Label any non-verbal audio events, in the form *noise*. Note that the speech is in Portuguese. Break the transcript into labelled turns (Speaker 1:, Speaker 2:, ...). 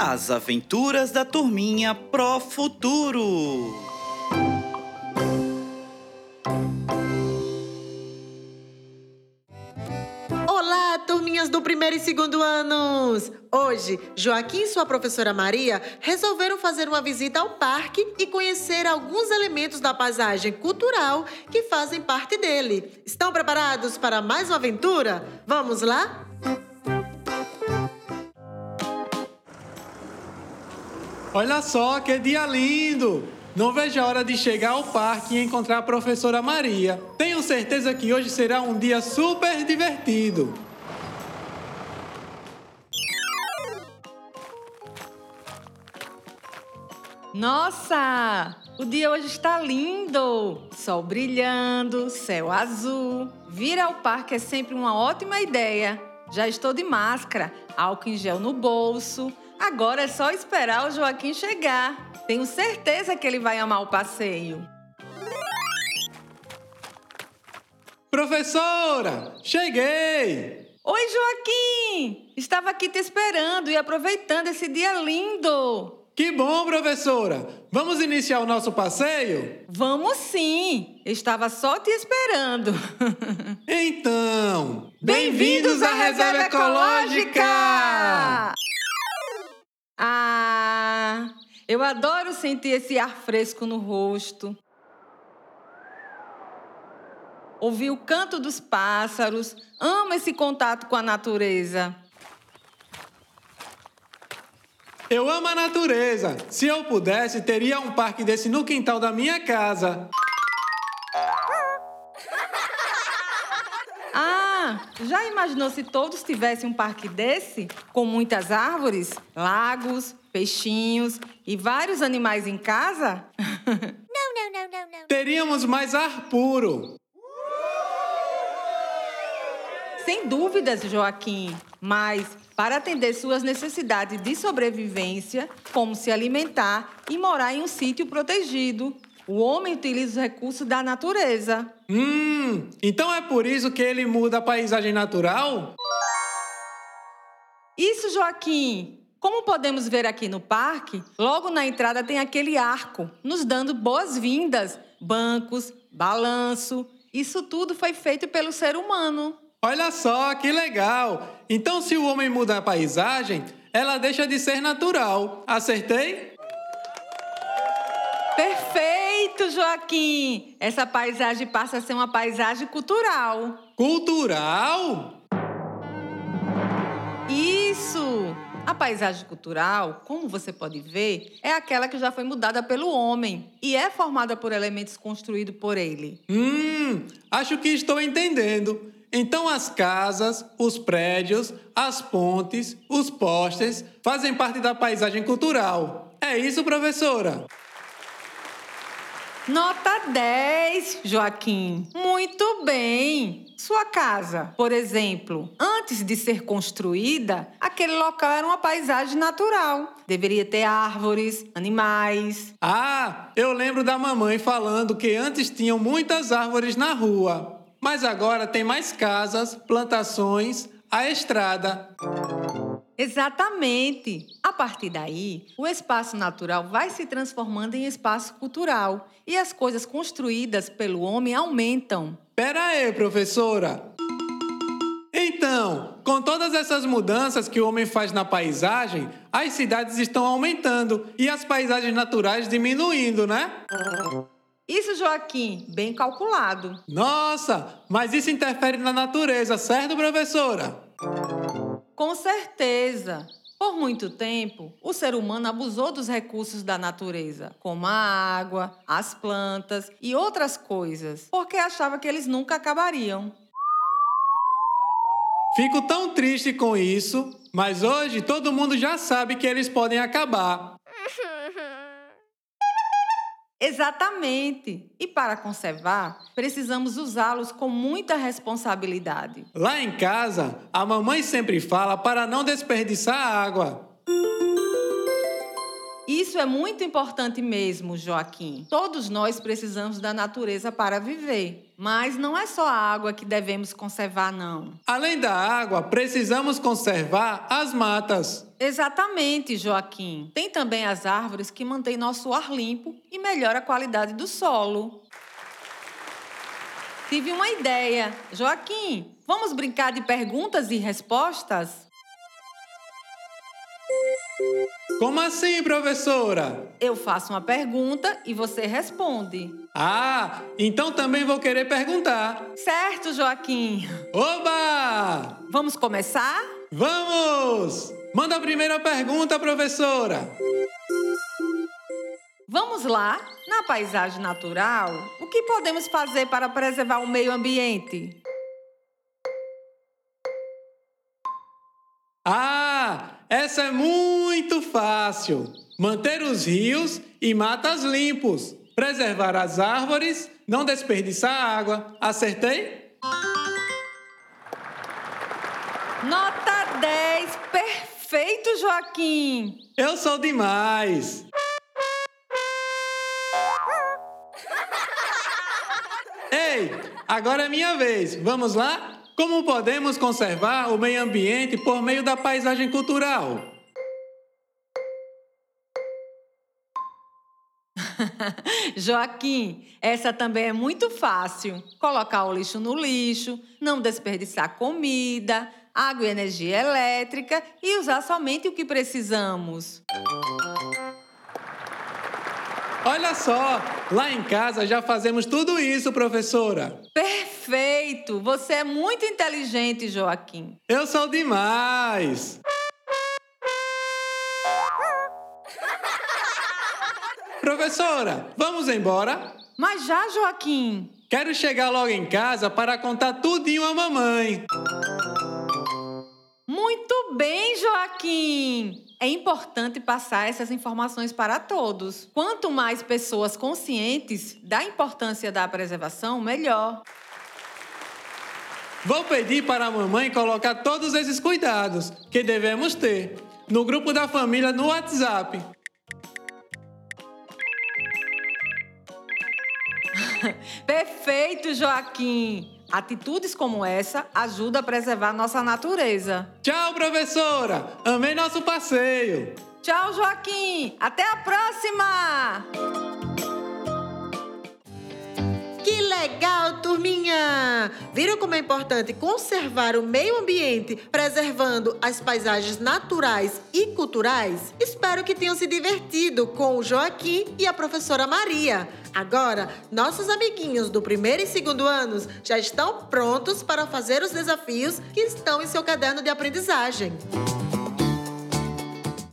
Speaker 1: As aventuras da turminha Pro Futuro.
Speaker 2: Olá, turminhas do primeiro e segundo anos! Hoje, Joaquim e sua professora Maria resolveram fazer uma visita ao parque e conhecer alguns elementos da paisagem cultural que fazem parte dele. Estão preparados para mais uma aventura? Vamos lá?
Speaker 3: Olha só que dia lindo! Não vejo a hora de chegar ao parque e encontrar a professora Maria. Tenho certeza que hoje será um dia super divertido.
Speaker 4: Nossa! O dia hoje está lindo! Sol brilhando, céu azul. Vir ao parque é sempre uma ótima ideia. Já estou de máscara, álcool em gel no bolso. Agora é só esperar o Joaquim chegar. Tenho certeza que ele vai amar o passeio.
Speaker 3: Professora, cheguei!
Speaker 4: Oi, Joaquim! Estava aqui te esperando e aproveitando esse dia lindo.
Speaker 3: Que bom, professora! Vamos iniciar o nosso passeio?
Speaker 4: Vamos sim! Estava só te esperando.
Speaker 3: Então,
Speaker 4: Bem-vindos à Reserva Ecológica! Ah, eu adoro sentir esse ar fresco no rosto. Ouvir o canto dos pássaros. Amo esse contato com a natureza.
Speaker 3: Eu amo a natureza. Se eu pudesse, teria um parque desse no quintal da minha casa.
Speaker 4: Ah, já imaginou se todos tivessem um parque desse? Com muitas árvores, lagos, peixinhos e vários animais em casa? *laughs*
Speaker 3: Teríamos mais ar puro.
Speaker 4: Sem dúvidas, Joaquim. Mas, para atender suas necessidades de sobrevivência, como se alimentar e morar em um sítio protegido, o homem utiliza os recursos da natureza.
Speaker 3: Hum, então é por isso que ele muda a paisagem natural?
Speaker 4: Isso, Joaquim! Como podemos ver aqui no parque, logo na entrada tem aquele arco, nos dando boas-vindas, bancos, balanço. Isso tudo foi feito pelo ser humano.
Speaker 3: Olha só que legal! Então, se o homem muda a paisagem, ela deixa de ser natural. Acertei?
Speaker 4: Perfeito, Joaquim! Essa paisagem passa a ser uma paisagem cultural.
Speaker 3: Cultural?
Speaker 4: Isso! A paisagem cultural, como você pode ver, é aquela que já foi mudada pelo homem e é formada por elementos construídos por ele.
Speaker 3: Hum, acho que estou entendendo. Então, as casas, os prédios, as pontes, os postes fazem parte da paisagem cultural. É isso, professora?
Speaker 4: Nota 10, Joaquim. Muito bem. Sua casa, por exemplo, antes de ser construída, aquele local era uma paisagem natural. Deveria ter árvores, animais.
Speaker 3: Ah, eu lembro da mamãe falando que antes tinham muitas árvores na rua, mas agora tem mais casas, plantações, a estrada.
Speaker 4: Exatamente. A partir daí, o espaço natural vai se transformando em espaço cultural e as coisas construídas pelo homem aumentam.
Speaker 3: Pera aí, professora. Então, com todas essas mudanças que o homem faz na paisagem, as cidades estão aumentando e as paisagens naturais diminuindo, né?
Speaker 4: Isso, Joaquim, bem calculado.
Speaker 3: Nossa, mas isso interfere na natureza, certo, professora?
Speaker 4: Com certeza. Por muito tempo, o ser humano abusou dos recursos da natureza, como a água, as plantas e outras coisas, porque achava que eles nunca acabariam.
Speaker 3: Fico tão triste com isso, mas hoje todo mundo já sabe que eles podem acabar.
Speaker 4: Exatamente. E para conservar, precisamos usá-los com muita responsabilidade.
Speaker 3: Lá em casa, a mamãe sempre fala para não desperdiçar água.
Speaker 4: Isso é muito importante mesmo, Joaquim. Todos nós precisamos da natureza para viver. Mas não é só a água que devemos conservar, não.
Speaker 3: Além da água, precisamos conservar as matas.
Speaker 4: Exatamente, Joaquim. Tem também as árvores que mantêm nosso ar limpo e melhora a qualidade do solo. Tive uma ideia. Joaquim, vamos brincar de perguntas e respostas?
Speaker 3: Como assim, professora?
Speaker 4: Eu faço uma pergunta e você responde.
Speaker 3: Ah, então também vou querer perguntar.
Speaker 4: Certo, Joaquim.
Speaker 3: Oba!
Speaker 4: Vamos começar?
Speaker 3: Vamos! Manda a primeira pergunta, professora.
Speaker 4: Vamos lá. Na paisagem natural, o que podemos fazer para preservar o meio ambiente?
Speaker 3: Essa é muito fácil. Manter os rios e matas limpos, preservar as árvores, não desperdiçar água. Acertei?
Speaker 4: Nota 10. Perfeito, Joaquim.
Speaker 3: Eu sou demais. Ei, agora é minha vez. Vamos lá? Como podemos conservar o meio ambiente por meio da paisagem cultural? *laughs*
Speaker 4: Joaquim, essa também é muito fácil. Colocar o lixo no lixo, não desperdiçar comida, água e energia elétrica e usar somente o que precisamos.
Speaker 3: Olha só, lá em casa já fazemos tudo isso, professora.
Speaker 4: Perfeito! Você é muito inteligente, Joaquim.
Speaker 3: Eu sou demais. Professora, vamos embora?
Speaker 4: Mas já, Joaquim.
Speaker 3: Quero chegar logo em casa para contar tudinho à mamãe.
Speaker 4: Muito bem, Joaquim. É importante passar essas informações para todos. Quanto mais pessoas conscientes da importância da preservação, melhor.
Speaker 3: Vou pedir para a mamãe colocar todos esses cuidados que devemos ter no grupo da família no WhatsApp. *laughs*
Speaker 4: Perfeito, Joaquim. Atitudes como essa ajudam a preservar nossa natureza.
Speaker 3: Tchau, professora! Amei nosso passeio!
Speaker 4: Tchau, Joaquim! Até a próxima!
Speaker 2: Legal, turminha! Viram como é importante conservar o meio ambiente, preservando as paisagens naturais e culturais? Espero que tenham se divertido com o Joaquim e a professora Maria. Agora, nossos amiguinhos do primeiro e segundo anos já estão prontos para fazer os desafios que estão em seu caderno de aprendizagem.